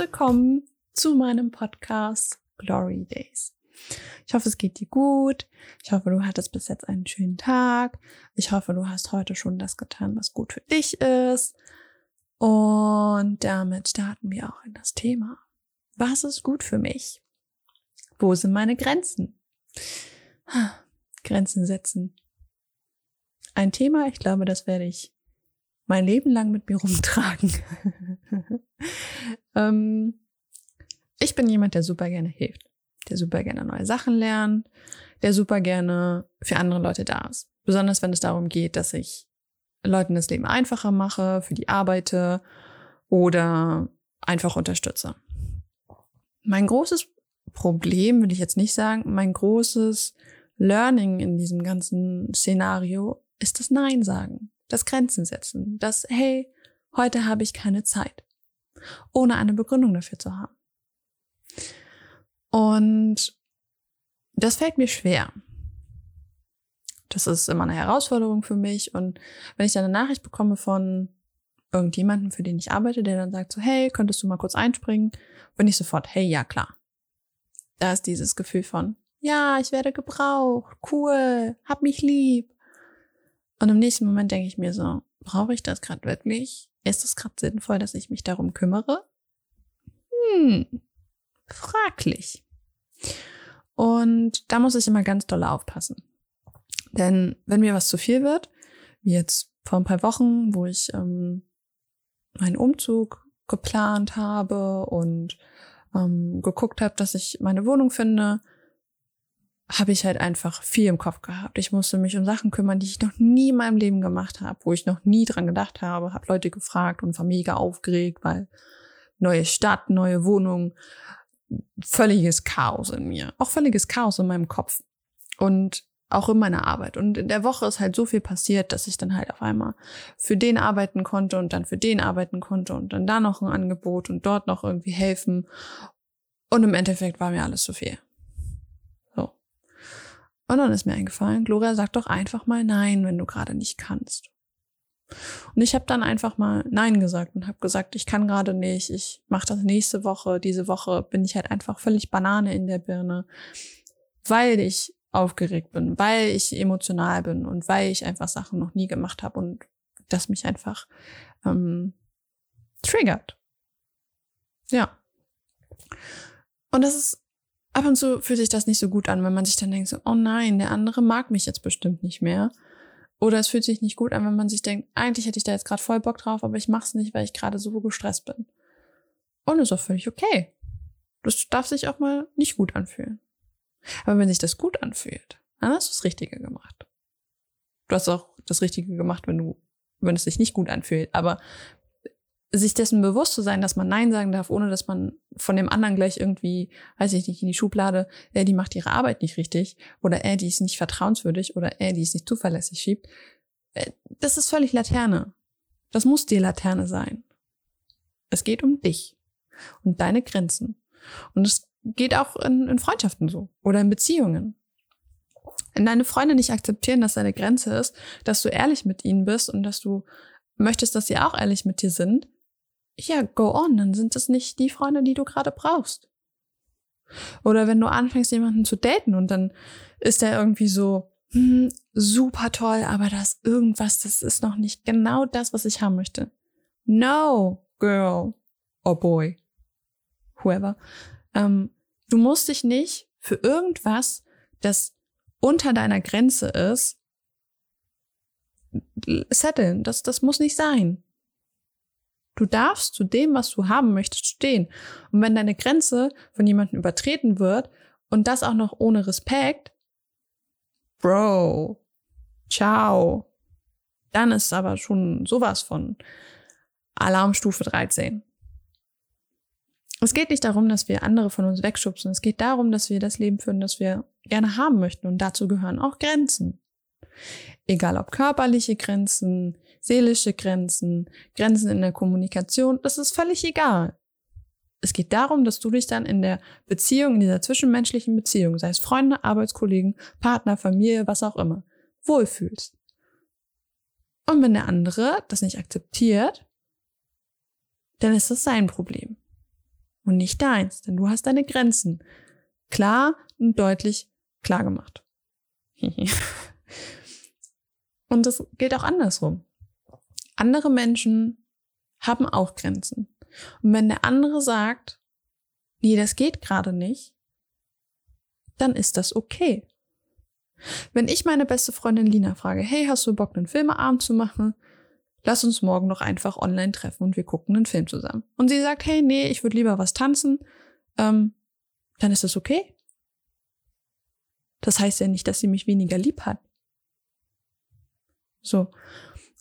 willkommen zu meinem Podcast Glory Days. Ich hoffe, es geht dir gut. Ich hoffe, du hattest bis jetzt einen schönen Tag. Ich hoffe, du hast heute schon das getan, was gut für dich ist. Und damit starten wir auch in das Thema. Was ist gut für mich? Wo sind meine Grenzen? Grenzen setzen. Ein Thema, ich glaube, das werde ich mein Leben lang mit mir rumtragen. ähm, ich bin jemand, der super gerne hilft, der super gerne neue Sachen lernt, der super gerne für andere Leute da ist. Besonders wenn es darum geht, dass ich Leuten das Leben einfacher mache, für die arbeite oder einfach unterstütze. Mein großes Problem will ich jetzt nicht sagen, mein großes Learning in diesem ganzen Szenario ist das Nein sagen das Grenzen setzen, das, hey, heute habe ich keine Zeit, ohne eine Begründung dafür zu haben. Und das fällt mir schwer. Das ist immer eine Herausforderung für mich. Und wenn ich dann eine Nachricht bekomme von irgendjemandem, für den ich arbeite, der dann sagt so, hey, könntest du mal kurz einspringen, bin ich sofort, hey, ja, klar. Da ist dieses Gefühl von, ja, ich werde gebraucht, cool, hab mich lieb. Und im nächsten Moment denke ich mir so, brauche ich das gerade wirklich? Ist es gerade sinnvoll, dass ich mich darum kümmere? Hm, fraglich. Und da muss ich immer ganz doll aufpassen. Denn wenn mir was zu viel wird, wie jetzt vor ein paar Wochen, wo ich ähm, meinen Umzug geplant habe und ähm, geguckt habe, dass ich meine Wohnung finde, habe ich halt einfach viel im Kopf gehabt. Ich musste mich um Sachen kümmern, die ich noch nie in meinem Leben gemacht habe, wo ich noch nie dran gedacht habe, habe Leute gefragt und war mega aufgeregt, weil neue Stadt, neue Wohnung, völliges Chaos in mir, auch völliges Chaos in meinem Kopf und auch in meiner Arbeit. Und in der Woche ist halt so viel passiert, dass ich dann halt auf einmal für den arbeiten konnte und dann für den arbeiten konnte und dann da noch ein Angebot und dort noch irgendwie helfen. Und im Endeffekt war mir alles zu viel. Und dann ist mir eingefallen, Gloria, sag doch einfach mal Nein, wenn du gerade nicht kannst. Und ich habe dann einfach mal Nein gesagt und habe gesagt, ich kann gerade nicht, ich mache das nächste Woche. Diese Woche bin ich halt einfach völlig Banane in der Birne, weil ich aufgeregt bin, weil ich emotional bin und weil ich einfach Sachen noch nie gemacht habe und das mich einfach ähm, triggert. Ja. Und das ist ab und zu fühlt sich das nicht so gut an, wenn man sich dann denkt so, oh nein, der andere mag mich jetzt bestimmt nicht mehr. Oder es fühlt sich nicht gut an, wenn man sich denkt, eigentlich hätte ich da jetzt gerade voll Bock drauf, aber ich mach's nicht, weil ich gerade so gestresst bin. Und ist auch völlig okay. Das darf sich auch mal nicht gut anfühlen. Aber wenn sich das gut anfühlt, dann hast du das Richtige gemacht. Du hast auch das Richtige gemacht, wenn du, wenn es sich nicht gut anfühlt. Aber sich dessen bewusst zu sein, dass man Nein sagen darf, ohne dass man von dem anderen gleich irgendwie, weiß ich nicht, in die Schublade, äh, die macht ihre Arbeit nicht richtig oder äh, die ist nicht vertrauenswürdig oder äh, die ist nicht zuverlässig schiebt, äh, das ist völlig Laterne. Das muss dir Laterne sein. Es geht um dich und deine Grenzen. Und es geht auch in, in Freundschaften so oder in Beziehungen. Wenn deine Freunde nicht akzeptieren, dass deine Grenze ist, dass du ehrlich mit ihnen bist und dass du möchtest, dass sie auch ehrlich mit dir sind, ja, go on, dann sind es nicht die Freunde, die du gerade brauchst. Oder wenn du anfängst, jemanden zu daten und dann ist er irgendwie so, hm, super toll, aber das irgendwas, das ist noch nicht genau das, was ich haben möchte. No, girl or boy, whoever. Ähm, du musst dich nicht für irgendwas, das unter deiner Grenze ist, setteln. Das, das muss nicht sein. Du darfst zu dem, was du haben möchtest, stehen. Und wenn deine Grenze von jemandem übertreten wird und das auch noch ohne Respekt, Bro, ciao. Dann ist aber schon sowas von Alarmstufe 13. Es geht nicht darum, dass wir andere von uns wegschubsen. Es geht darum, dass wir das Leben führen, das wir gerne haben möchten. Und dazu gehören auch Grenzen. Egal ob körperliche Grenzen, seelische Grenzen, Grenzen in der Kommunikation, das ist völlig egal. Es geht darum, dass du dich dann in der Beziehung, in dieser zwischenmenschlichen Beziehung, sei es Freunde, Arbeitskollegen, Partner, Familie, was auch immer, wohlfühlst. Und wenn der andere das nicht akzeptiert, dann ist das sein Problem. und nicht deins, denn du hast deine Grenzen klar und deutlich klar gemacht. und das gilt auch andersrum. Andere Menschen haben auch Grenzen. Und wenn der andere sagt, nee, das geht gerade nicht, dann ist das okay. Wenn ich meine beste Freundin Lina frage, hey, hast du Bock, einen Filmeabend zu machen? Lass uns morgen noch einfach online treffen und wir gucken einen Film zusammen. Und sie sagt, hey, nee, ich würde lieber was tanzen, ähm, dann ist das okay. Das heißt ja nicht, dass sie mich weniger lieb hat. So.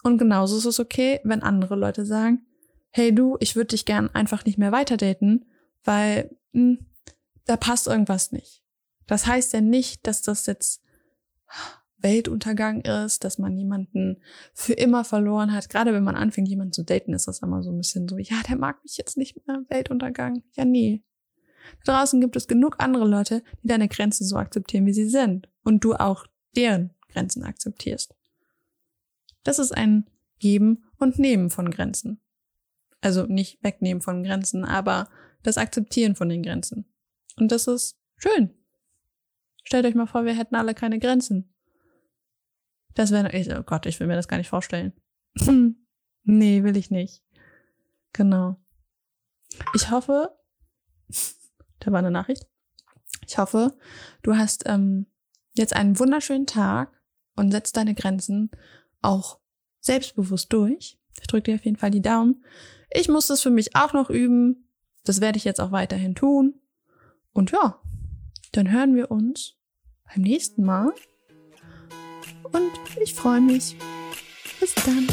Und genauso ist es okay, wenn andere Leute sagen, hey du, ich würde dich gern einfach nicht mehr weiter daten, weil mh, hm, da passt irgendwas nicht. Das heißt ja nicht, dass das jetzt Weltuntergang ist, dass man jemanden für immer verloren hat. Gerade wenn man anfängt, jemanden zu daten, ist das immer so ein bisschen so, ja, der mag mich jetzt nicht mehr, Weltuntergang. Ja, nee. Da draußen gibt es genug andere Leute, die deine Grenzen so akzeptieren, wie sie sind. Und du auch deren Grenzen akzeptierst. Das ist ein Geben und Nehmen von Grenzen. Also nicht wegnehmen von Grenzen, aber das Akzeptieren von den Grenzen. Und das ist schön. Stellt euch mal vor, wir hätten alle keine Grenzen. Das wäre, oh Gott, ich will mir das gar nicht vorstellen. nee, will ich nicht. Genau. Ich hoffe, da war eine Nachricht. Ich hoffe, du hast ähm, jetzt einen wunderschönen Tag und setzt deine Grenzen auch selbstbewusst durch. Ich drücke dir auf jeden Fall die Daumen. Ich muss das für mich auch noch üben. Das werde ich jetzt auch weiterhin tun. Und ja, dann hören wir uns beim nächsten Mal. Und ich freue mich. Bis dann.